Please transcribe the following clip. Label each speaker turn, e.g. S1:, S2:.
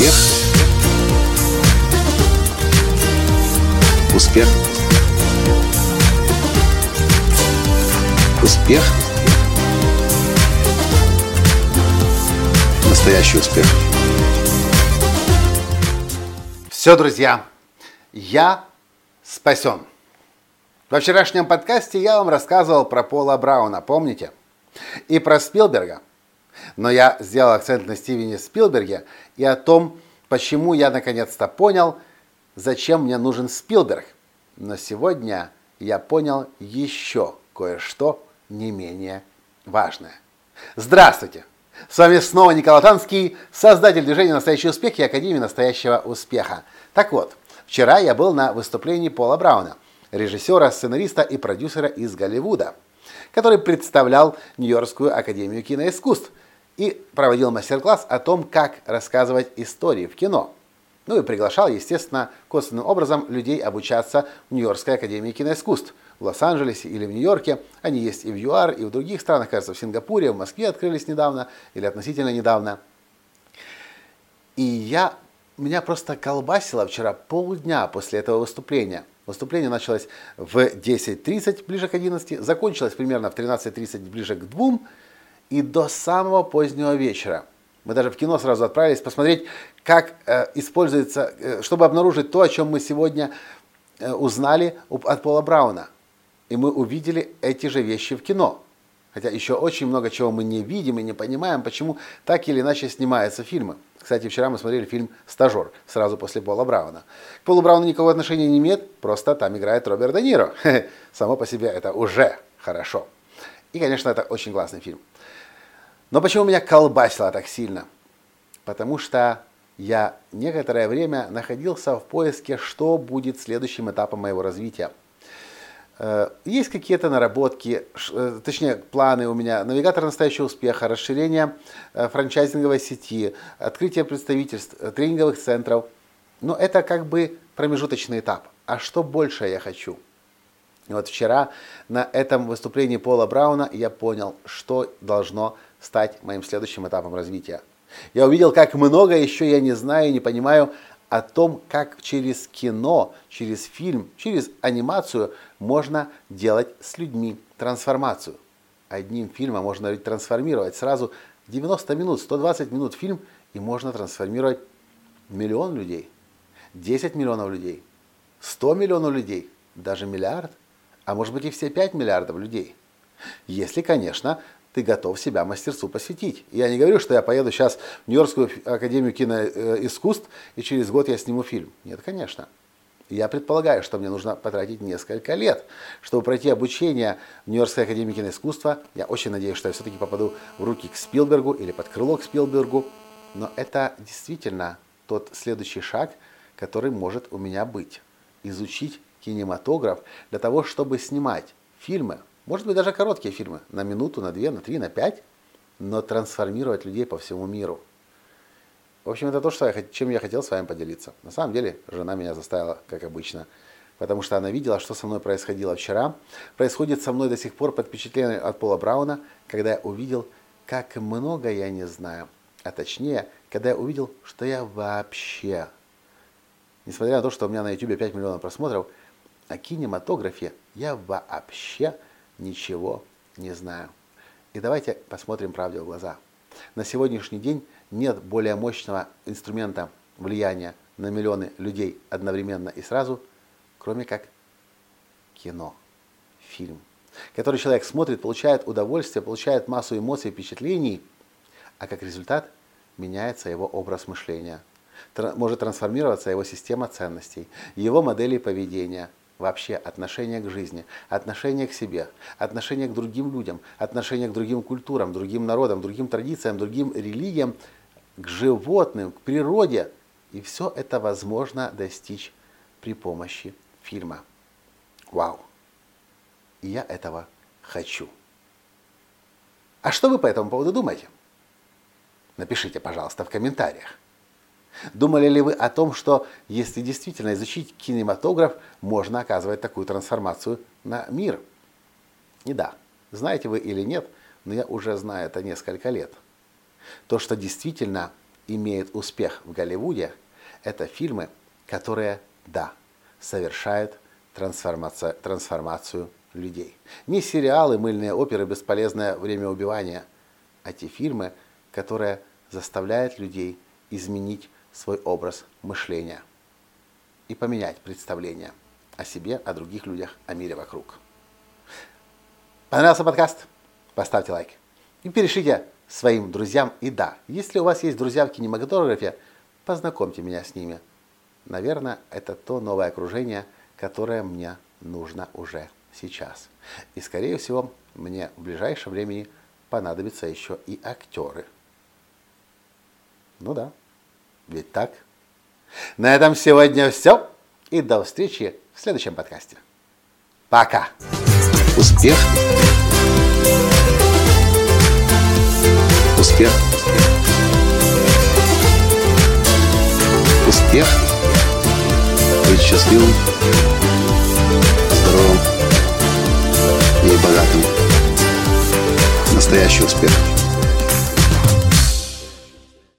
S1: Успех. Успех. Успех. Настоящий успех.
S2: Все, друзья, я спасен. Во вчерашнем подкасте я вам рассказывал про Пола Брауна, помните? И про Спилберга. Но я сделал акцент на Стивене Спилберге и о том, почему я наконец-то понял, зачем мне нужен Спилберг. Но сегодня я понял еще кое-что не менее важное. Здравствуйте! С вами снова Николай Танский, создатель движения «Настоящий успех» и Академии «Настоящего успеха». Так вот, вчера я был на выступлении Пола Брауна – режиссера, сценариста и продюсера из Голливуда, который представлял Нью-Йоркскую академию киноискусств и проводил мастер-класс о том, как рассказывать истории в кино. Ну и приглашал, естественно, косвенным образом людей обучаться в Нью-Йоркской академии киноискусств. В Лос-Анджелесе или в Нью-Йорке. Они есть и в ЮАР, и в других странах, кажется, в Сингапуре, в Москве открылись недавно или относительно недавно. И я, меня просто колбасило вчера полдня после этого выступления – Выступление началось в 10.30, ближе к 11, закончилось примерно в 13.30, ближе к 2 и до самого позднего вечера. Мы даже в кино сразу отправились посмотреть, как э, используется, э, чтобы обнаружить то, о чем мы сегодня э, узнали от Пола Брауна. И мы увидели эти же вещи в кино. Хотя еще очень много чего мы не видим и не понимаем, почему так или иначе снимаются фильмы. Кстати, вчера мы смотрели фильм «Стажер» сразу после Пола Брауна. К Полу Брауну никакого отношения не имеет, просто там играет Роберт Де Ниро. Само по себе это уже хорошо. И, конечно, это очень классный фильм. Но почему меня колбасило так сильно? Потому что я некоторое время находился в поиске, что будет следующим этапом моего развития – Э, есть какие-то наработки, э, точнее планы у меня, навигатор настоящего успеха, расширение э, франчайзинговой сети, открытие представительств, тренинговых центров. Но это как бы промежуточный этап. А что больше я хочу? И вот вчера на этом выступлении Пола Брауна я понял, что должно стать моим следующим этапом развития. Я увидел, как много еще я не знаю и не понимаю о том, как через кино, через фильм, через анимацию можно делать с людьми трансформацию. Одним фильмом можно трансформировать сразу 90 минут, 120 минут фильм, и можно трансформировать миллион людей, 10 миллионов людей, 100 миллионов людей, даже миллиард, а может быть и все 5 миллиардов людей. Если, конечно, ты готов себя мастерству посвятить. Я не говорю, что я поеду сейчас в Нью-Йоркскую академию киноискусств и через год я сниму фильм. Нет, конечно. Я предполагаю, что мне нужно потратить несколько лет, чтобы пройти обучение в Нью-Йоркской академии киноискусства. Я очень надеюсь, что я все-таки попаду в руки к Спилбергу или под крыло к Спилбергу. Но это действительно тот следующий шаг, который может у меня быть. Изучить кинематограф для того, чтобы снимать фильмы может быть, даже короткие фильмы, на минуту, на две, на три, на пять, но трансформировать людей по всему миру. В общем, это то, что я, чем я хотел с вами поделиться. На самом деле, жена меня заставила, как обычно, потому что она видела, что со мной происходило вчера. Происходит со мной до сих пор под впечатлением от Пола Брауна, когда я увидел, как много я не знаю. А точнее, когда я увидел, что я вообще, несмотря на то, что у меня на YouTube 5 миллионов просмотров, о кинематографе я вообще ничего не знаю. И давайте посмотрим правде в глаза. На сегодняшний день нет более мощного инструмента влияния на миллионы людей одновременно и сразу, кроме как кино, фильм, который человек смотрит, получает удовольствие, получает массу эмоций, впечатлений, а как результат меняется его образ мышления, может трансформироваться его система ценностей, его модели поведения – вообще отношение к жизни, отношение к себе, отношение к другим людям, отношение к другим культурам, другим народам, другим традициям, другим религиям, к животным, к природе. И все это возможно достичь при помощи фильма. Вау! И я этого хочу. А что вы по этому поводу думаете? Напишите, пожалуйста, в комментариях. Думали ли вы о том, что если действительно изучить кинематограф, можно оказывать такую трансформацию на мир? И да, знаете вы или нет, но я уже знаю это несколько лет. То, что действительно имеют успех в Голливуде, это фильмы, которые, да, совершают трансформация, трансформацию людей. Не сериалы, мыльные оперы, бесполезное время убивания, а те фильмы, которые заставляют людей изменить свой образ мышления и поменять представление о себе, о других людях, о мире вокруг. Понравился подкаст? Поставьте лайк. И перешлите своим друзьям. И да, если у вас есть друзья в кинематографе, познакомьте меня с ними. Наверное, это то новое окружение, которое мне нужно уже сейчас. И, скорее всего, мне в ближайшем времени понадобятся еще и актеры. Ну да, ведь так. На этом сегодня все. И до встречи в следующем подкасте. Пока.
S1: Успех. Успех. Успех. Быть счастливым, здоровым и богатым. Настоящий успех.